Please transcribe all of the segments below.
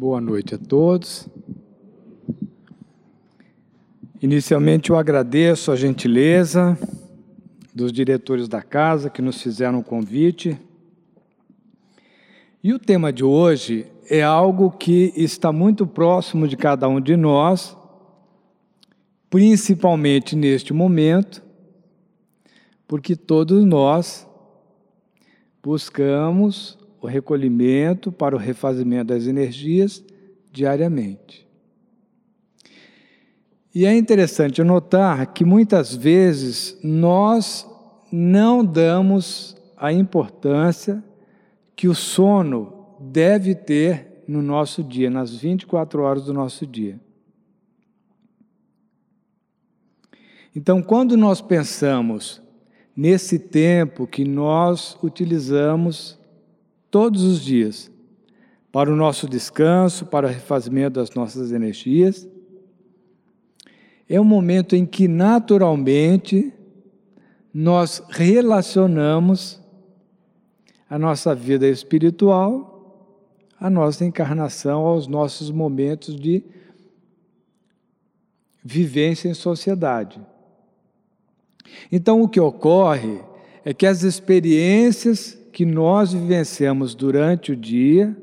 Boa noite a todos. Inicialmente, eu agradeço a gentileza dos diretores da casa que nos fizeram o convite. E o tema de hoje é algo que está muito próximo de cada um de nós, principalmente neste momento, porque todos nós buscamos o recolhimento para o refazimento das energias diariamente. E é interessante notar que muitas vezes nós não damos a importância que o sono deve ter no nosso dia, nas 24 horas do nosso dia. Então, quando nós pensamos nesse tempo que nós utilizamos todos os dias, para o nosso descanso, para o refazimento das nossas energias. É um momento em que, naturalmente, nós relacionamos a nossa vida espiritual, a nossa encarnação, aos nossos momentos de vivência em sociedade. Então, o que ocorre é que as experiências que nós vivenciamos durante o dia,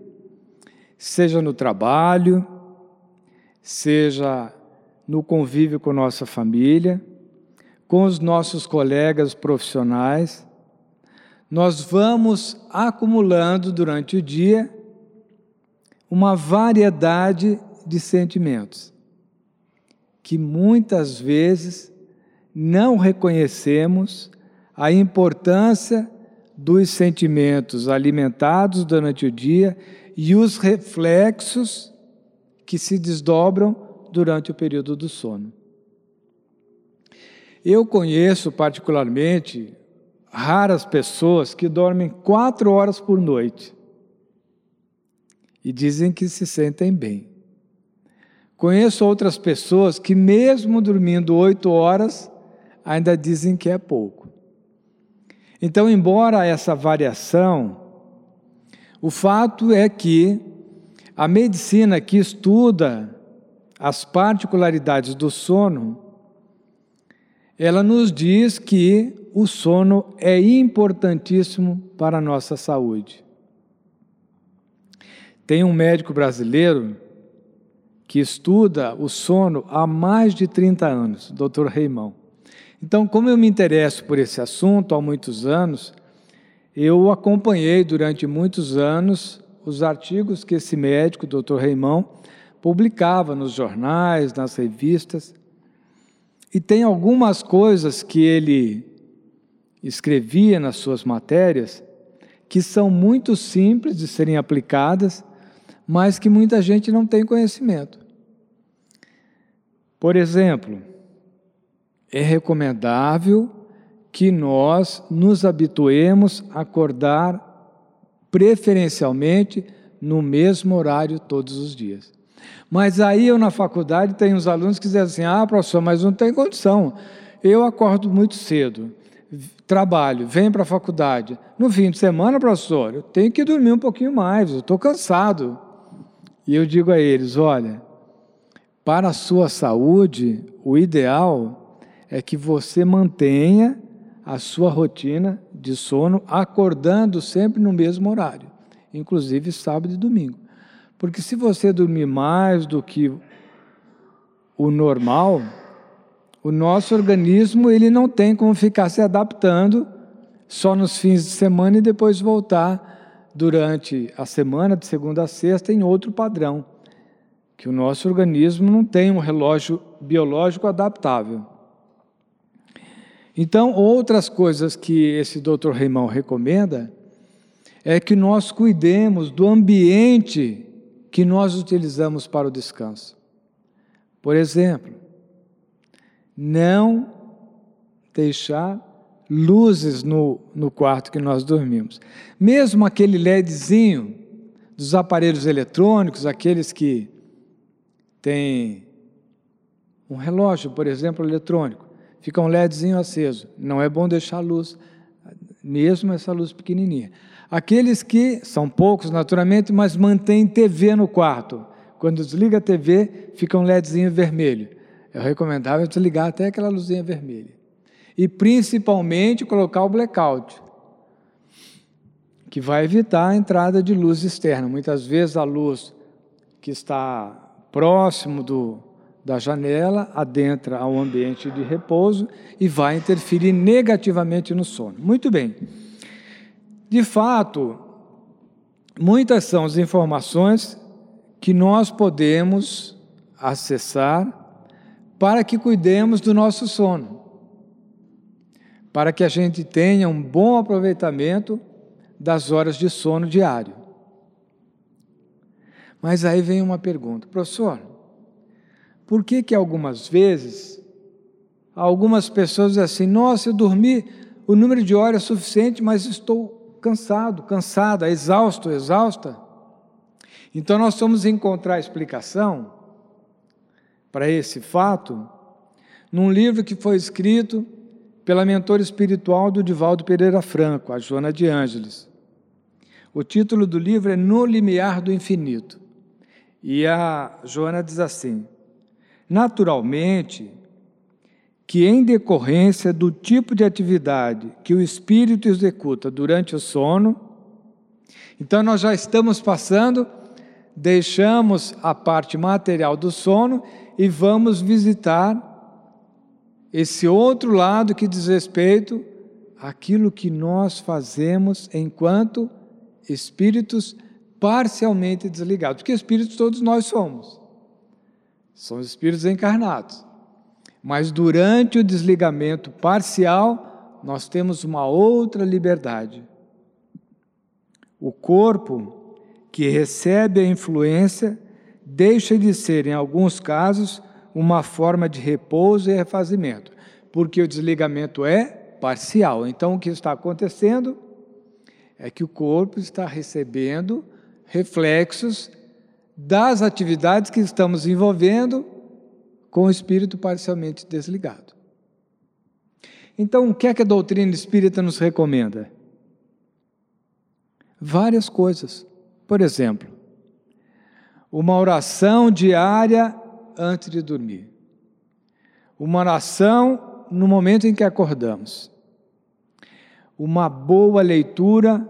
seja no trabalho, seja no convívio com nossa família, com os nossos colegas profissionais, nós vamos acumulando durante o dia uma variedade de sentimentos que muitas vezes não reconhecemos a importância dos sentimentos alimentados durante o dia e os reflexos que se desdobram durante o período do sono. Eu conheço particularmente raras pessoas que dormem quatro horas por noite e dizem que se sentem bem. Conheço outras pessoas que, mesmo dormindo oito horas, ainda dizem que é pouco. Então, embora essa variação, o fato é que a medicina que estuda as particularidades do sono, ela nos diz que o sono é importantíssimo para a nossa saúde. Tem um médico brasileiro que estuda o sono há mais de 30 anos, Dr. Reimão. Então, como eu me interesso por esse assunto há muitos anos, eu acompanhei durante muitos anos os artigos que esse médico, Dr. Reimão, publicava nos jornais, nas revistas. E tem algumas coisas que ele escrevia nas suas matérias que são muito simples de serem aplicadas, mas que muita gente não tem conhecimento. Por exemplo, é recomendável que nós nos habituemos a acordar preferencialmente no mesmo horário todos os dias. Mas aí eu na faculdade tenho uns alunos que dizem assim: ah, professor, mas não tem condição. Eu acordo muito cedo, trabalho, venho para a faculdade. No fim de semana, professor, eu tenho que dormir um pouquinho mais, eu estou cansado. E eu digo a eles: olha, para a sua saúde, o ideal é que você mantenha a sua rotina de sono acordando sempre no mesmo horário, inclusive sábado e domingo. Porque se você dormir mais do que o normal, o nosso organismo ele não tem como ficar se adaptando só nos fins de semana e depois voltar durante a semana de segunda a sexta em outro padrão, que o nosso organismo não tem um relógio biológico adaptável. Então, outras coisas que esse Dr. Reimão recomenda é que nós cuidemos do ambiente que nós utilizamos para o descanso. Por exemplo, não deixar luzes no, no quarto que nós dormimos. Mesmo aquele LEDzinho dos aparelhos eletrônicos, aqueles que têm um relógio, por exemplo, eletrônico fica um LEDzinho aceso. Não é bom deixar a luz mesmo essa luz pequenininha. Aqueles que são poucos, naturalmente, mas mantêm TV no quarto. Quando desliga a TV, fica um LEDzinho vermelho. É recomendável desligar até aquela luzinha vermelha. E principalmente colocar o blackout, que vai evitar a entrada de luz externa. Muitas vezes a luz que está próximo do, da janela adentra ao ambiente de repouso e vai interferir negativamente no sono. Muito bem. De fato, muitas são as informações que nós podemos acessar para que cuidemos do nosso sono, para que a gente tenha um bom aproveitamento das horas de sono diário. Mas aí vem uma pergunta, professor, por que que algumas vezes algumas pessoas dizem assim, nossa, eu dormi o número de horas é suficiente, mas estou cansado, cansada, exausto, exausta. Então nós vamos encontrar explicação para esse fato num livro que foi escrito pela mentora espiritual do Divaldo Pereira Franco, a Joana de Ângeles. O título do livro é No Limiar do Infinito. E a Joana diz assim: Naturalmente, que em decorrência do tipo de atividade que o espírito executa durante o sono, então nós já estamos passando, deixamos a parte material do sono e vamos visitar esse outro lado que diz respeito àquilo que nós fazemos enquanto espíritos parcialmente desligados, porque espíritos todos nós somos. Somos espíritos encarnados. Mas durante o desligamento parcial, nós temos uma outra liberdade. O corpo que recebe a influência deixa de ser, em alguns casos, uma forma de repouso e refazimento, porque o desligamento é parcial. Então, o que está acontecendo é que o corpo está recebendo reflexos das atividades que estamos envolvendo com o espírito parcialmente desligado. Então, o que é que a doutrina espírita nos recomenda? Várias coisas. Por exemplo, uma oração diária antes de dormir. Uma oração no momento em que acordamos. Uma boa leitura,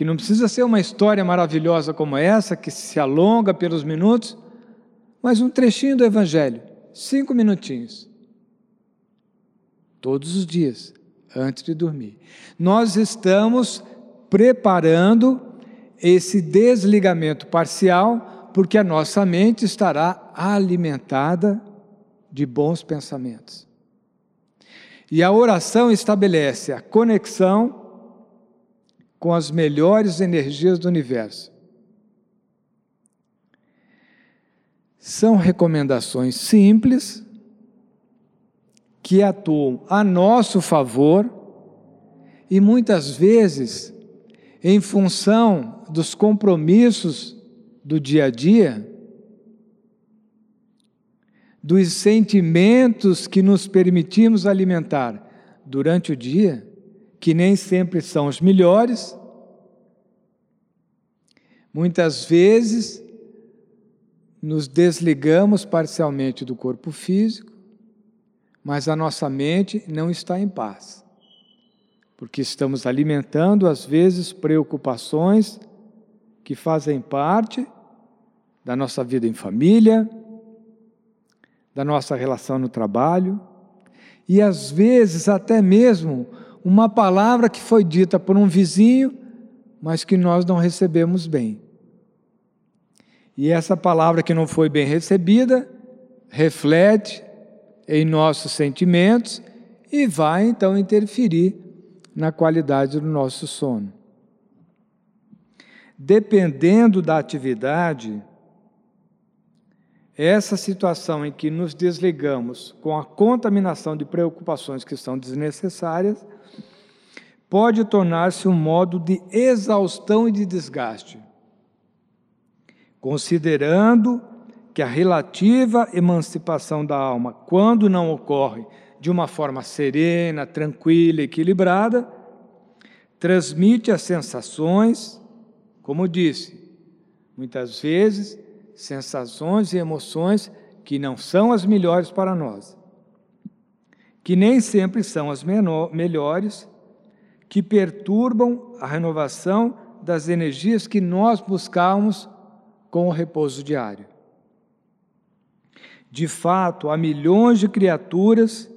que não precisa ser uma história maravilhosa como essa, que se alonga pelos minutos, mas um trechinho do Evangelho, cinco minutinhos. Todos os dias, antes de dormir. Nós estamos preparando esse desligamento parcial porque a nossa mente estará alimentada de bons pensamentos. E a oração estabelece a conexão com as melhores energias do universo. São recomendações simples que atuam a nosso favor e muitas vezes, em função dos compromissos do dia a dia, dos sentimentos que nos permitimos alimentar durante o dia, que nem sempre são os melhores, muitas vezes nos desligamos parcialmente do corpo físico, mas a nossa mente não está em paz, porque estamos alimentando, às vezes, preocupações que fazem parte da nossa vida em família, da nossa relação no trabalho, e às vezes até mesmo uma palavra que foi dita por um vizinho, mas que nós não recebemos bem. E essa palavra que não foi bem recebida reflete em nossos sentimentos e vai então interferir na qualidade do nosso sono. Dependendo da atividade, essa situação em que nos desligamos com a contaminação de preocupações que são desnecessárias pode tornar-se um modo de exaustão e de desgaste. Considerando que a relativa emancipação da alma, quando não ocorre de uma forma serena, tranquila, equilibrada, transmite as sensações, como disse, muitas vezes sensações e emoções que não são as melhores para nós, que nem sempre são as menor, melhores, que perturbam a renovação das energias que nós buscamos com o repouso diário. De fato, há milhões de criaturas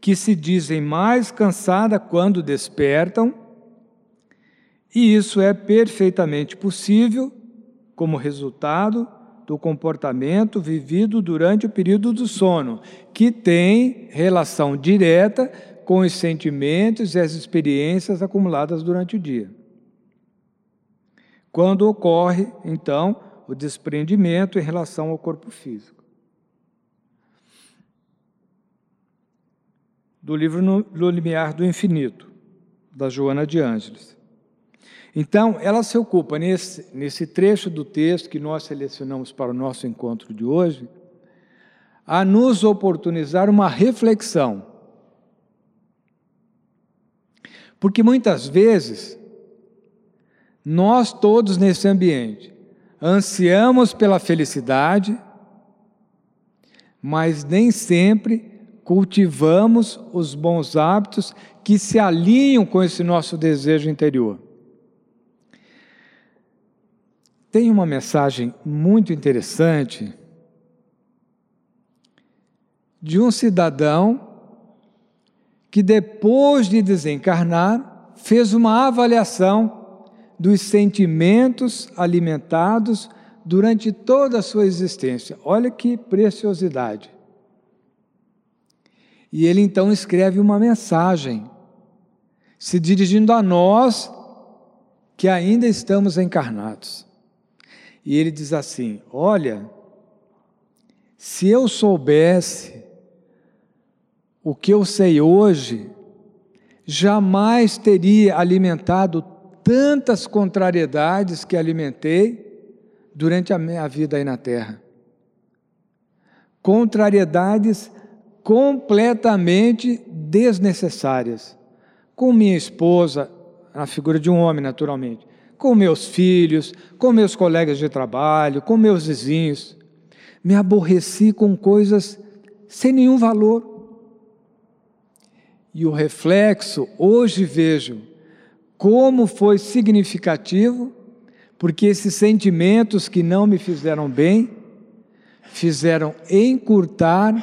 que se dizem mais cansadas quando despertam, e isso é perfeitamente possível como resultado do comportamento vivido durante o período do sono, que tem relação direta com os sentimentos e as experiências acumuladas durante o dia. Quando ocorre, então, o desprendimento em relação ao corpo físico. do livro No Limiar do Infinito, da Joana de Ângeles. Então, ela se ocupa nesse, nesse trecho do texto que nós selecionamos para o nosso encontro de hoje, a nos oportunizar uma reflexão. Porque muitas vezes, nós todos nesse ambiente ansiamos pela felicidade, mas nem sempre cultivamos os bons hábitos que se alinham com esse nosso desejo interior. Tem uma mensagem muito interessante de um cidadão que, depois de desencarnar, fez uma avaliação dos sentimentos alimentados durante toda a sua existência. Olha que preciosidade. E ele então escreve uma mensagem, se dirigindo a nós que ainda estamos encarnados. E ele diz assim: Olha, se eu soubesse o que eu sei hoje, jamais teria alimentado tantas contrariedades que alimentei durante a minha vida aí na terra. Contrariedades completamente desnecessárias. Com minha esposa, a figura de um homem, naturalmente, com meus filhos, com meus colegas de trabalho, com meus vizinhos. Me aborreci com coisas sem nenhum valor. E o reflexo, hoje vejo como foi significativo, porque esses sentimentos que não me fizeram bem, fizeram encurtar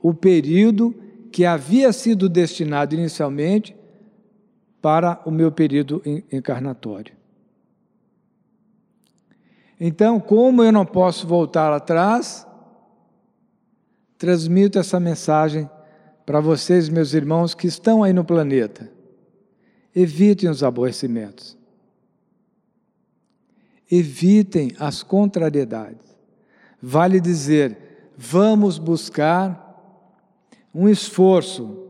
o período que havia sido destinado inicialmente para o meu período encarnatório. Então, como eu não posso voltar atrás, transmito essa mensagem para vocês, meus irmãos, que estão aí no planeta. Evitem os aborrecimentos. Evitem as contrariedades. Vale dizer, vamos buscar um esforço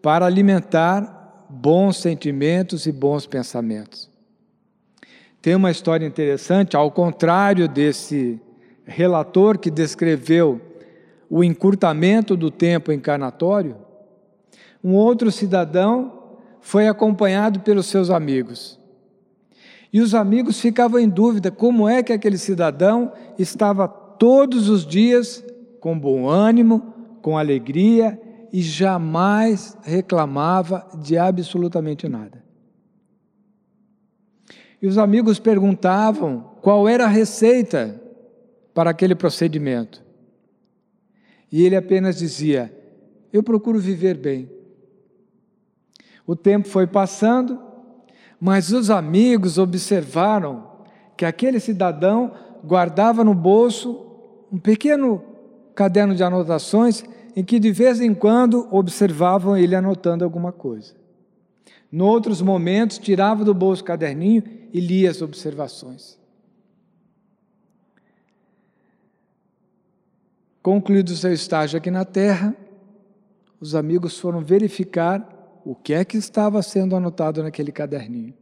para alimentar bons sentimentos e bons pensamentos. Tem uma história interessante, ao contrário desse relator que descreveu o encurtamento do tempo encarnatório, um outro cidadão foi acompanhado pelos seus amigos. E os amigos ficavam em dúvida como é que aquele cidadão estava todos os dias com bom ânimo, com alegria e jamais reclamava de absolutamente nada. E os amigos perguntavam qual era a receita para aquele procedimento. E ele apenas dizia: Eu procuro viver bem. O tempo foi passando, mas os amigos observaram que aquele cidadão guardava no bolso um pequeno caderno de anotações em que de vez em quando observavam ele anotando alguma coisa. Em outros momentos, tirava do bolso o caderninho e lia as observações. Concluído o seu estágio aqui na Terra, os amigos foram verificar o que é que estava sendo anotado naquele caderninho.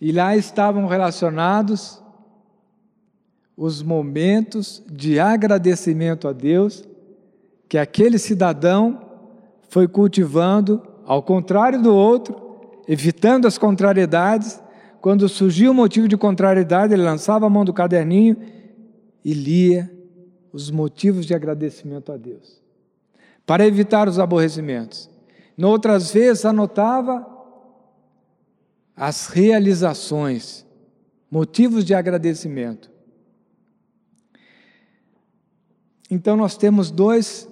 E lá estavam relacionados os momentos de agradecimento a Deus que aquele cidadão foi cultivando, ao contrário do outro, evitando as contrariedades. Quando surgia o motivo de contrariedade, ele lançava a mão do caderninho e lia os motivos de agradecimento a Deus, para evitar os aborrecimentos. Noutras vezes, anotava as realizações, motivos de agradecimento. Então, nós temos dois,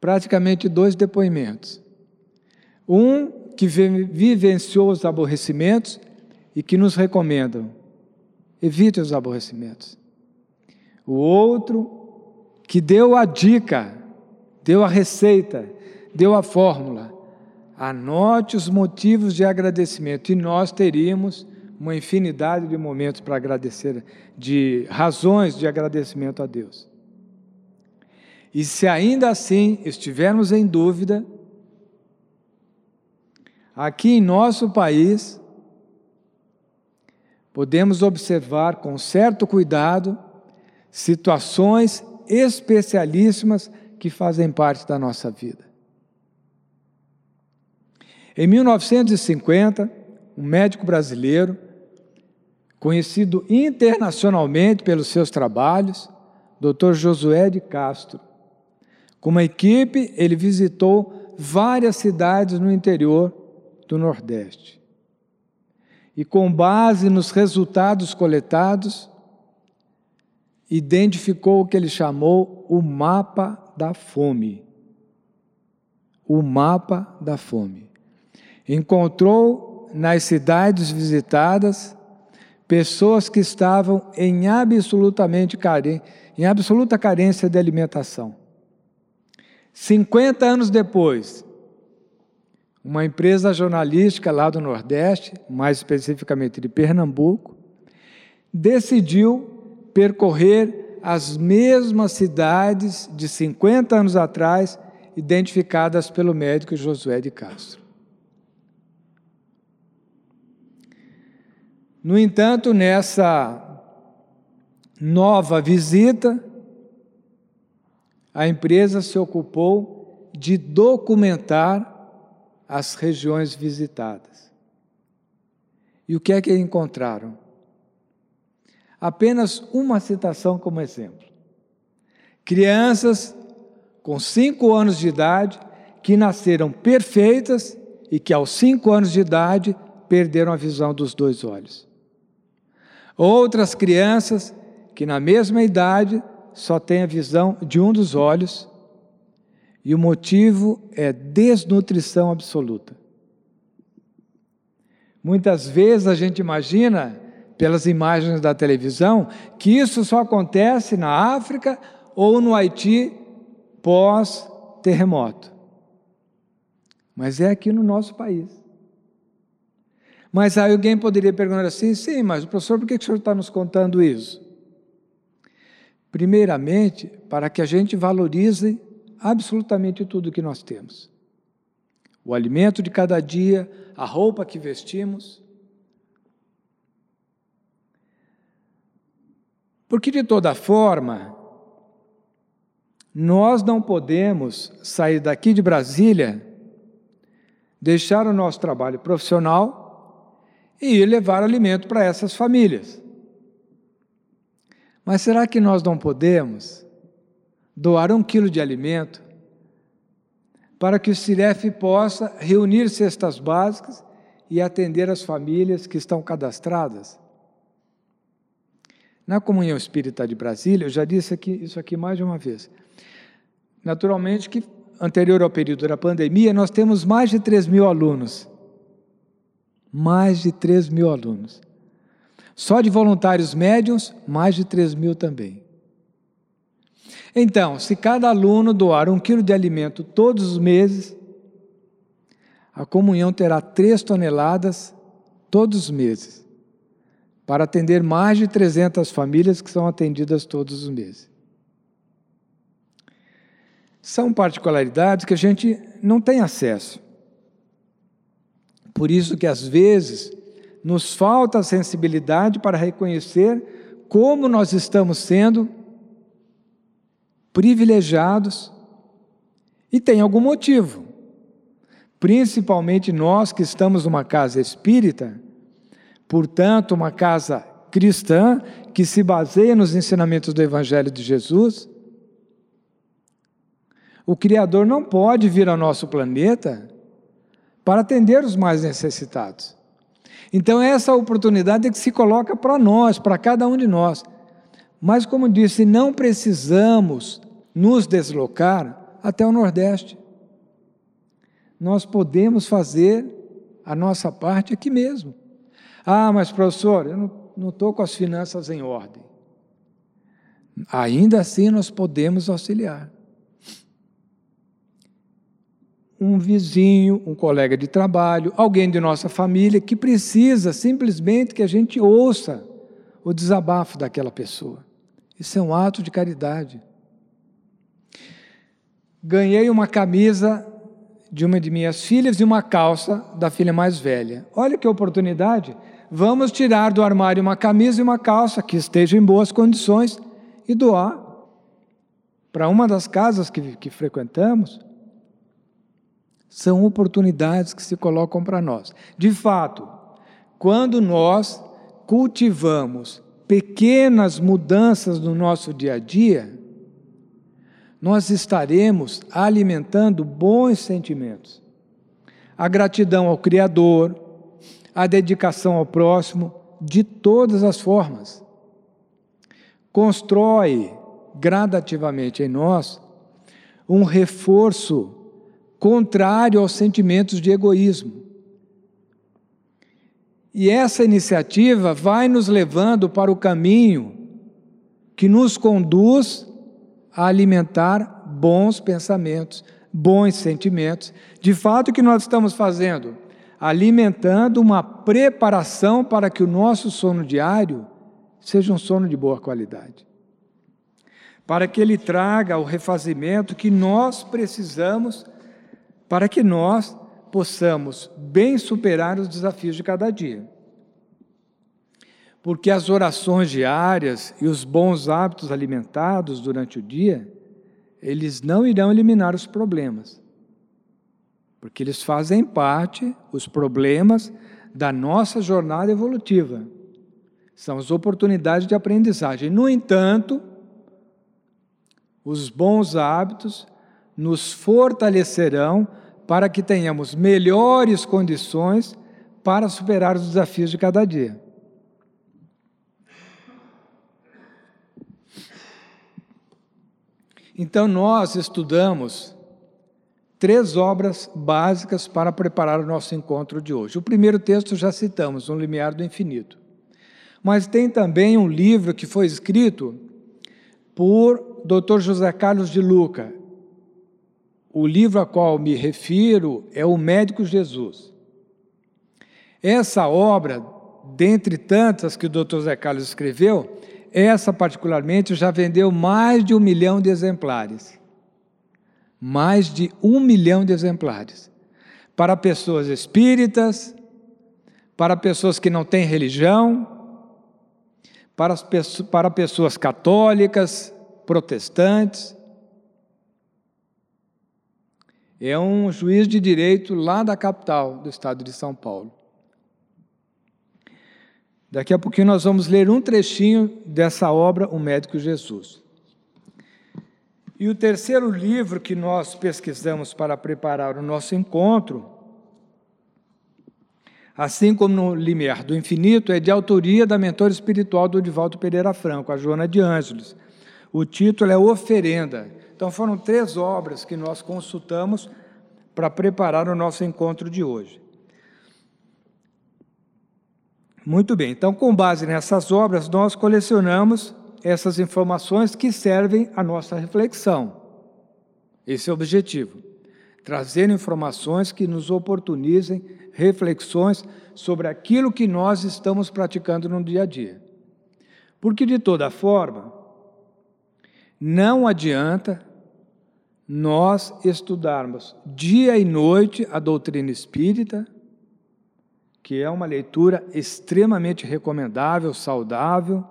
praticamente dois depoimentos. Um que vivenciou os aborrecimentos e que nos recomendam: evite os aborrecimentos. O outro que deu a dica, deu a receita, deu a fórmula. Anote os motivos de agradecimento e nós teríamos uma infinidade de momentos para agradecer, de razões de agradecimento a Deus. E se ainda assim estivermos em dúvida, aqui em nosso país, podemos observar com certo cuidado situações especialíssimas que fazem parte da nossa vida. Em 1950, um médico brasileiro, conhecido internacionalmente pelos seus trabalhos, Dr. Josué de Castro, com uma equipe, ele visitou várias cidades no interior do Nordeste. E com base nos resultados coletados, identificou o que ele chamou o mapa da fome. O mapa da fome. Encontrou nas cidades visitadas pessoas que estavam em absolutamente care... em absoluta carência de alimentação. 50 anos depois, uma empresa jornalística lá do Nordeste, mais especificamente de Pernambuco, decidiu percorrer as mesmas cidades de 50 anos atrás, identificadas pelo médico Josué de Castro. No entanto, nessa nova visita, a empresa se ocupou de documentar as regiões visitadas. E o que é que encontraram? Apenas uma citação como exemplo. Crianças com cinco anos de idade que nasceram perfeitas e que aos cinco anos de idade perderam a visão dos dois olhos. Outras crianças que na mesma idade só têm a visão de um dos olhos e o motivo é desnutrição absoluta. Muitas vezes a gente imagina pelas imagens da televisão, que isso só acontece na África ou no Haiti pós-terremoto. Mas é aqui no nosso país. Mas aí alguém poderia perguntar assim: sim, mas professor, por que o senhor está nos contando isso? Primeiramente, para que a gente valorize absolutamente tudo que nós temos: o alimento de cada dia, a roupa que vestimos, Porque, de toda forma, nós não podemos sair daqui de Brasília, deixar o nosso trabalho profissional e levar alimento para essas famílias. Mas será que nós não podemos doar um quilo de alimento para que o CIREF possa reunir cestas básicas e atender as famílias que estão cadastradas? Na Comunhão Espírita de Brasília, eu já disse aqui, isso aqui mais de uma vez. Naturalmente que, anterior ao período da pandemia, nós temos mais de 3 mil alunos. Mais de 3 mil alunos. Só de voluntários médios, mais de 3 mil também. Então, se cada aluno doar um quilo de alimento todos os meses, a comunhão terá 3 toneladas todos os meses para atender mais de 300 famílias que são atendidas todos os meses. São particularidades que a gente não tem acesso. Por isso que às vezes nos falta a sensibilidade para reconhecer como nós estamos sendo privilegiados e tem algum motivo. principalmente nós que estamos numa casa espírita, portanto, uma casa cristã que se baseia nos ensinamentos do Evangelho de Jesus. O Criador não pode vir ao nosso planeta para atender os mais necessitados. Então, essa oportunidade é que se coloca para nós, para cada um de nós. Mas, como disse, não precisamos nos deslocar até o Nordeste. Nós podemos fazer a nossa parte aqui mesmo. Ah, mas professor, eu não estou com as finanças em ordem. Ainda assim, nós podemos auxiliar. Um vizinho, um colega de trabalho, alguém de nossa família que precisa simplesmente que a gente ouça o desabafo daquela pessoa. Isso é um ato de caridade. Ganhei uma camisa de uma de minhas filhas e uma calça da filha mais velha. Olha que oportunidade. Vamos tirar do armário uma camisa e uma calça que estejam em boas condições e doar para uma das casas que, que frequentamos. São oportunidades que se colocam para nós. De fato, quando nós cultivamos pequenas mudanças no nosso dia a dia, nós estaremos alimentando bons sentimentos. A gratidão ao Criador, a dedicação ao próximo, de todas as formas. Constrói gradativamente em nós um reforço contrário aos sentimentos de egoísmo. E essa iniciativa vai nos levando para o caminho que nos conduz a alimentar bons pensamentos, bons sentimentos. De fato, o que nós estamos fazendo? Alimentando uma preparação para que o nosso sono diário seja um sono de boa qualidade. Para que ele traga o refazimento que nós precisamos para que nós possamos bem superar os desafios de cada dia. Porque as orações diárias e os bons hábitos alimentados durante o dia, eles não irão eliminar os problemas. Porque eles fazem parte, os problemas, da nossa jornada evolutiva. São as oportunidades de aprendizagem. No entanto, os bons hábitos nos fortalecerão para que tenhamos melhores condições para superar os desafios de cada dia. Então, nós estudamos três obras básicas para preparar o nosso encontro de hoje. O primeiro texto já citamos, Um Limiar do Infinito. Mas tem também um livro que foi escrito por Dr. José Carlos de Luca, o livro a qual me refiro é O Médico Jesus. Essa obra, dentre tantas que o Dr. Zé Carlos escreveu, essa particularmente já vendeu mais de um milhão de exemplares. Mais de um milhão de exemplares. Para pessoas espíritas, para pessoas que não têm religião, para, para pessoas católicas, protestantes, é um juiz de direito lá da capital do estado de São Paulo. Daqui a pouquinho nós vamos ler um trechinho dessa obra, O Médico Jesus. E o terceiro livro que nós pesquisamos para preparar o nosso encontro, assim como no Limiar do Infinito, é de autoria da mentora espiritual do Divaldo Pereira Franco, a Joana de Ângeles. O título é Oferenda. Então foram três obras que nós consultamos para preparar o nosso encontro de hoje. Muito bem, então, com base nessas obras, nós colecionamos essas informações que servem à nossa reflexão. Esse é o objetivo. Trazer informações que nos oportunizem reflexões sobre aquilo que nós estamos praticando no dia a dia. Porque, de toda forma, não adianta nós estudarmos dia e noite a doutrina espírita, que é uma leitura extremamente recomendável, saudável,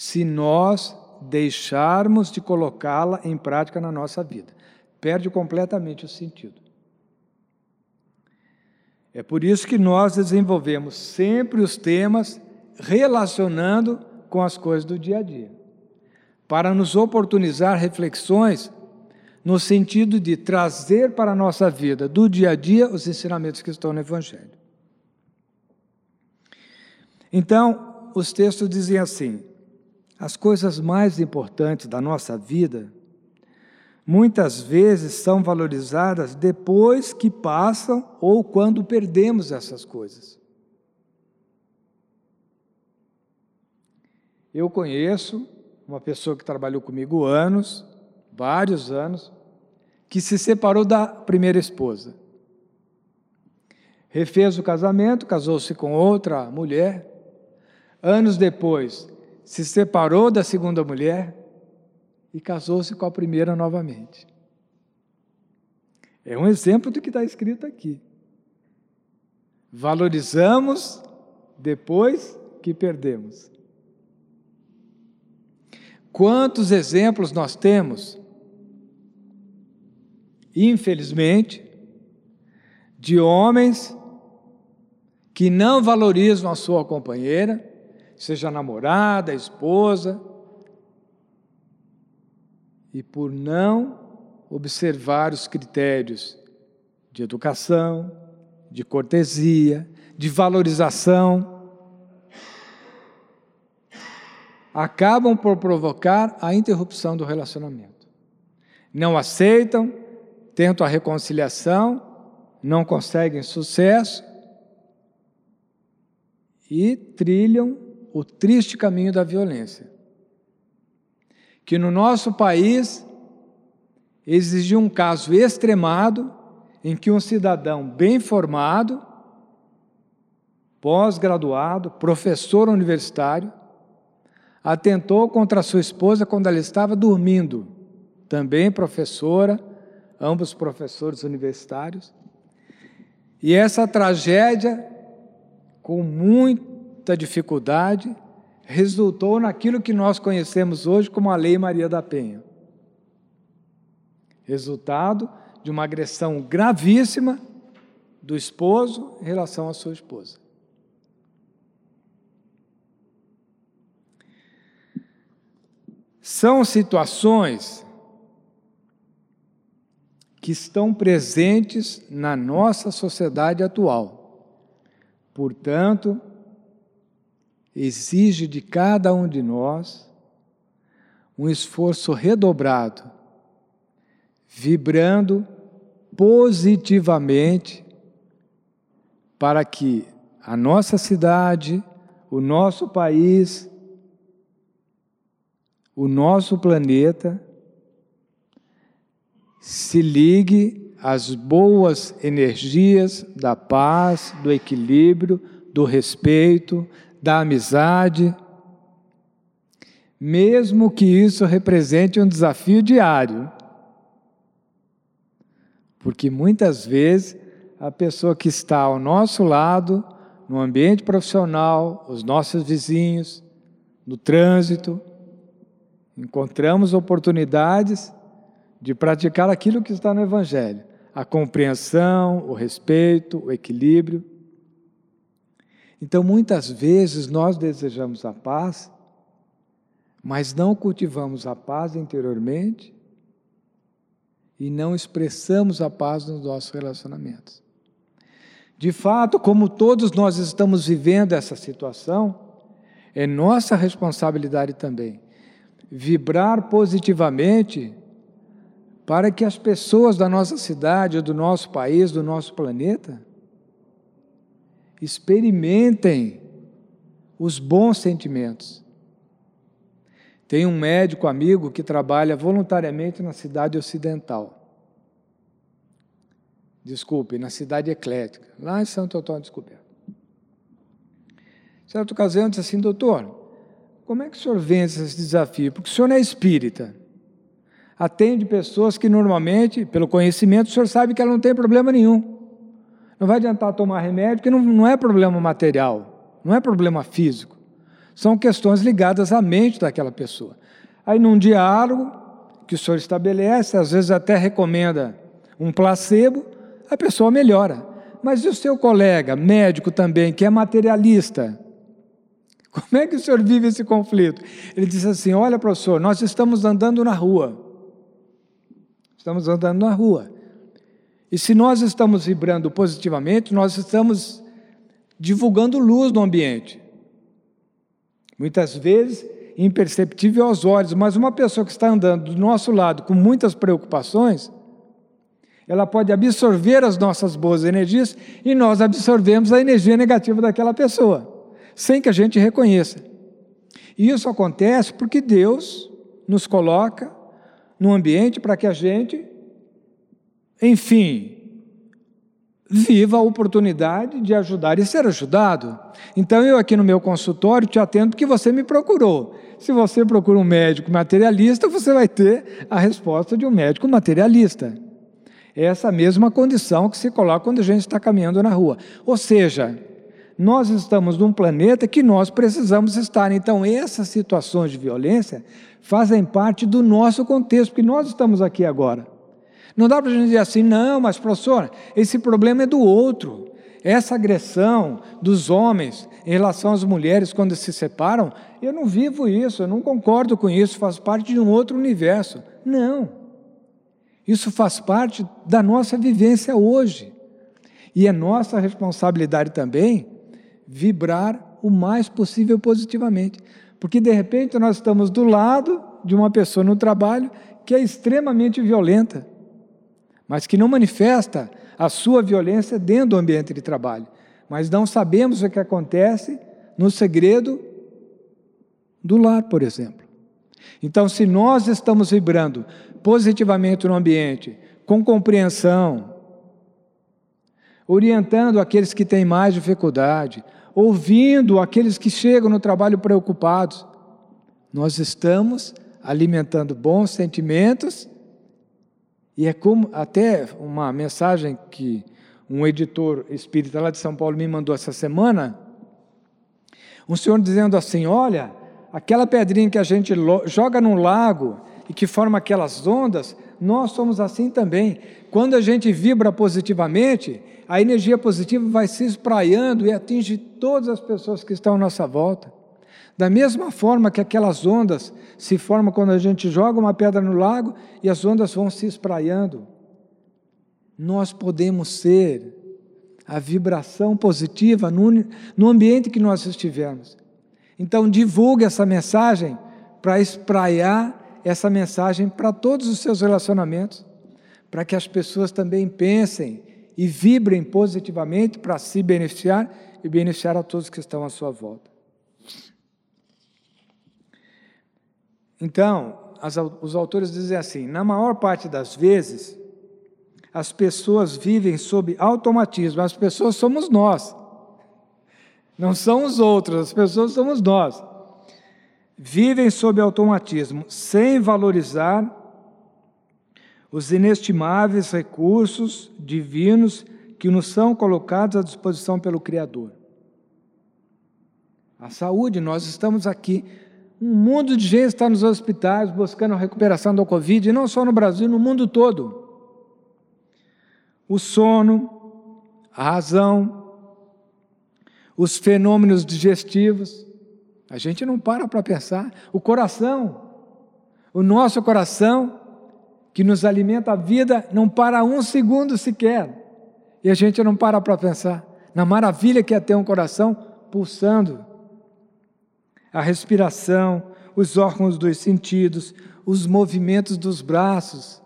se nós deixarmos de colocá-la em prática na nossa vida. Perde completamente o sentido. É por isso que nós desenvolvemos sempre os temas relacionando com as coisas do dia a dia, para nos oportunizar reflexões no sentido de trazer para a nossa vida do dia a dia os ensinamentos que estão no Evangelho. Então, os textos dizem assim: as coisas mais importantes da nossa vida muitas vezes são valorizadas depois que passam ou quando perdemos essas coisas. Eu conheço uma pessoa que trabalhou comigo anos, vários anos, que se separou da primeira esposa. Refez o casamento, casou-se com outra mulher. Anos depois, se separou da segunda mulher e casou-se com a primeira novamente. É um exemplo do que está escrito aqui. Valorizamos depois que perdemos. Quantos exemplos nós temos, infelizmente, de homens que não valorizam a sua companheira, seja namorada, esposa, e por não observar os critérios de educação, de cortesia, de valorização, acabam por provocar a interrupção do relacionamento. Não aceitam, tentam a reconciliação, não conseguem sucesso e trilham o triste caminho da violência que no nosso país exigiu um caso extremado em que um cidadão bem formado, pós-graduado, professor universitário, atentou contra sua esposa quando ela estava dormindo, também professora, ambos professores universitários. E essa tragédia, com dificuldade, resultou naquilo que nós conhecemos hoje como a Lei Maria da Penha. Resultado de uma agressão gravíssima do esposo em relação à sua esposa. São situações que estão presentes na nossa sociedade atual. Portanto, exige de cada um de nós um esforço redobrado, vibrando positivamente para que a nossa cidade, o nosso país, o nosso planeta se ligue às boas energias da paz, do equilíbrio, do respeito, da amizade, mesmo que isso represente um desafio diário. Porque muitas vezes a pessoa que está ao nosso lado, no ambiente profissional, os nossos vizinhos, no trânsito, encontramos oportunidades de praticar aquilo que está no Evangelho: a compreensão, o respeito, o equilíbrio. Então, muitas vezes nós desejamos a paz, mas não cultivamos a paz interiormente e não expressamos a paz nos nossos relacionamentos. De fato, como todos nós estamos vivendo essa situação, é nossa responsabilidade também vibrar positivamente para que as pessoas da nossa cidade, do nosso país, do nosso planeta, experimentem os bons sentimentos. Tem um médico amigo que trabalha voluntariamente na cidade ocidental. Desculpe, na cidade eclética, lá em Santo Antônio Descoberto. Certa ocasião disse assim, doutor, como é que o senhor vence esse desafio? Porque o senhor não é espírita. Atende pessoas que normalmente, pelo conhecimento, o senhor sabe que ela não tem problema nenhum. Não vai adiantar tomar remédio, porque não, não é problema material, não é problema físico. São questões ligadas à mente daquela pessoa. Aí, num diálogo que o senhor estabelece, às vezes até recomenda um placebo, a pessoa melhora. mas e o seu colega, médico também, que é materialista? Como é que o senhor vive esse conflito? Ele disse assim: Olha, professor, nós estamos andando na rua. Estamos andando na rua. E se nós estamos vibrando positivamente, nós estamos divulgando luz no ambiente. Muitas vezes imperceptível aos olhos, mas uma pessoa que está andando do nosso lado com muitas preocupações, ela pode absorver as nossas boas energias e nós absorvemos a energia negativa daquela pessoa, sem que a gente reconheça. E isso acontece porque Deus nos coloca no ambiente para que a gente, enfim, viva a oportunidade de ajudar e ser ajudado. Então, eu aqui no meu consultório te atendo porque você me procurou. Se você procura um médico materialista, você vai ter a resposta de um médico materialista. É essa mesma condição que se coloca quando a gente está caminhando na rua. Ou seja, nós estamos num planeta que nós precisamos estar. Então, essas situações de violência fazem parte do nosso contexto, porque nós estamos aqui agora. Não dá para a gente dizer assim, não, mas professor, esse problema é do outro. Essa agressão dos homens em relação às mulheres quando se separam, eu não vivo isso, eu não concordo com isso, faz parte de um outro universo. Não. Isso faz parte da nossa vivência hoje. E é nossa responsabilidade também vibrar o mais possível positivamente. Porque de repente nós estamos do lado de uma pessoa no trabalho que é extremamente violenta mas que não manifesta a sua violência dentro do ambiente de trabalho. Mas não sabemos o que acontece no segredo do lar, por exemplo. Então, se nós estamos vibrando positivamente no ambiente, com compreensão, orientando aqueles que têm mais dificuldade, ouvindo aqueles que chegam no trabalho preocupados, nós estamos alimentando bons sentimentos e é como até uma mensagem que um editor espírita lá de São Paulo me mandou essa semana, um senhor dizendo assim: olha, aquela pedrinha que a gente joga num lago e que forma aquelas ondas, nós somos assim também. Quando a gente vibra positivamente, a energia positiva vai se espraiando e atinge todas as pessoas que estão à nossa volta. Da mesma forma que aquelas ondas se formam quando a gente joga uma pedra no lago e as ondas vão se espraiando, nós podemos ser a vibração positiva no, no ambiente que nós estivermos. Então, divulgue essa mensagem para espraiar essa mensagem para todos os seus relacionamentos, para que as pessoas também pensem e vibrem positivamente para se beneficiar e beneficiar a todos que estão à sua volta. Então, as, os autores dizem assim: na maior parte das vezes, as pessoas vivem sob automatismo, as pessoas somos nós, não são os outros, as pessoas somos nós. Vivem sob automatismo, sem valorizar os inestimáveis recursos divinos que nos são colocados à disposição pelo Criador. A saúde, nós estamos aqui um mundo de gente está nos hospitais buscando a recuperação da Covid, e não só no Brasil, no mundo todo. O sono, a razão, os fenômenos digestivos, a gente não para para pensar. O coração, o nosso coração, que nos alimenta a vida, não para um segundo sequer. E a gente não para para pensar na maravilha que é ter um coração pulsando a respiração, os órgãos dos sentidos, os movimentos dos braços.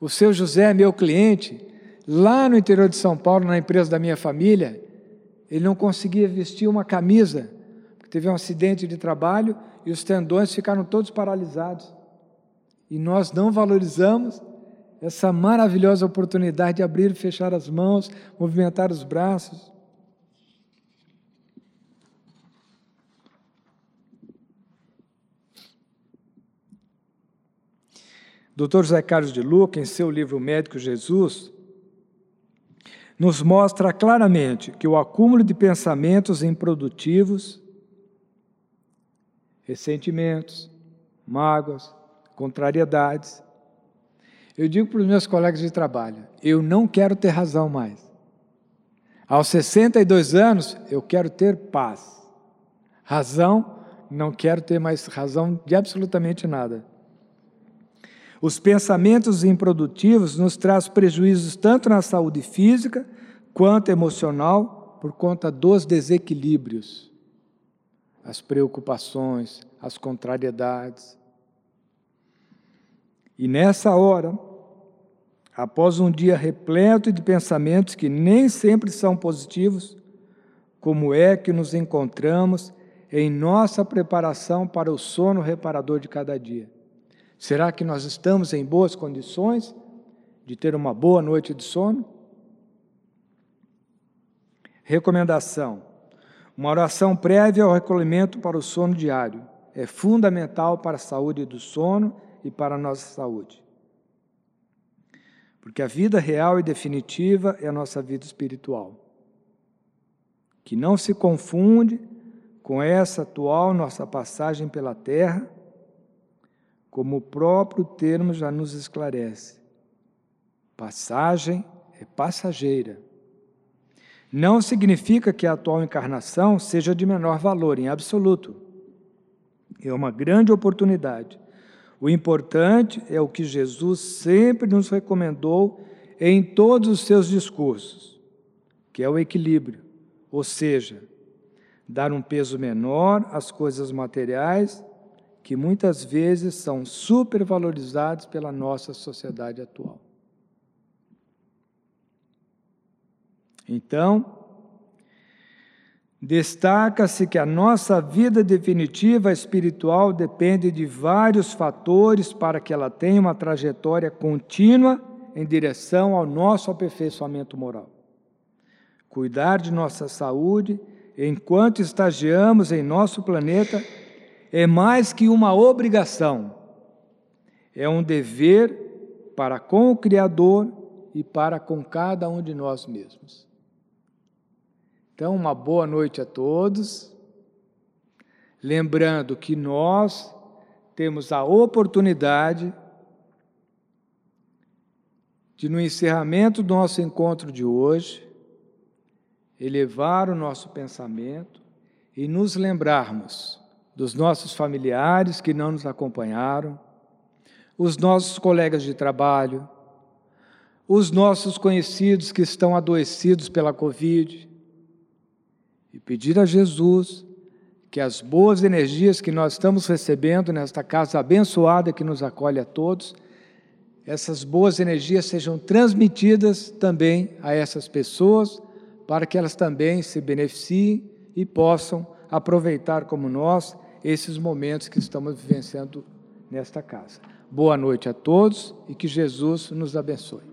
O seu José, meu cliente, lá no interior de São Paulo, na empresa da minha família, ele não conseguia vestir uma camisa, porque teve um acidente de trabalho e os tendões ficaram todos paralisados. E nós não valorizamos essa maravilhosa oportunidade de abrir e fechar as mãos, movimentar os braços. Dr. José Carlos de Luca, em seu livro Médico Jesus, nos mostra claramente que o acúmulo de pensamentos improdutivos, ressentimentos, mágoas, contrariedades. Eu digo para os meus colegas de trabalho: eu não quero ter razão mais. Aos 62 anos, eu quero ter paz. Razão, não quero ter mais razão de absolutamente nada. Os pensamentos improdutivos nos trazem prejuízos tanto na saúde física quanto emocional por conta dos desequilíbrios, as preocupações, as contrariedades. E nessa hora, após um dia repleto de pensamentos que nem sempre são positivos, como é que nos encontramos em nossa preparação para o sono reparador de cada dia? Será que nós estamos em boas condições de ter uma boa noite de sono? Recomendação: uma oração prévia ao recolhimento para o sono diário é fundamental para a saúde do sono e para a nossa saúde. Porque a vida real e definitiva é a nossa vida espiritual, que não se confunde com essa atual nossa passagem pela terra como o próprio termo já nos esclarece. Passagem é passageira. Não significa que a atual encarnação seja de menor valor, em absoluto. É uma grande oportunidade. O importante é o que Jesus sempre nos recomendou em todos os seus discursos, que é o equilíbrio, ou seja, dar um peso menor às coisas materiais que muitas vezes são supervalorizados pela nossa sociedade atual. Então, destaca-se que a nossa vida definitiva espiritual depende de vários fatores para que ela tenha uma trajetória contínua em direção ao nosso aperfeiçoamento moral. Cuidar de nossa saúde enquanto estagiamos em nosso planeta é mais que uma obrigação, é um dever para com o Criador e para com cada um de nós mesmos. Então, uma boa noite a todos. Lembrando que nós temos a oportunidade de, no encerramento do nosso encontro de hoje, elevar o nosso pensamento e nos lembrarmos dos nossos familiares que não nos acompanharam, os nossos colegas de trabalho, os nossos conhecidos que estão adoecidos pela Covid, e pedir a Jesus que as boas energias que nós estamos recebendo nesta casa abençoada que nos acolhe a todos, essas boas energias sejam transmitidas também a essas pessoas, para que elas também se beneficiem e possam aproveitar como nós esses momentos que estamos vivenciando nesta casa. Boa noite a todos e que Jesus nos abençoe.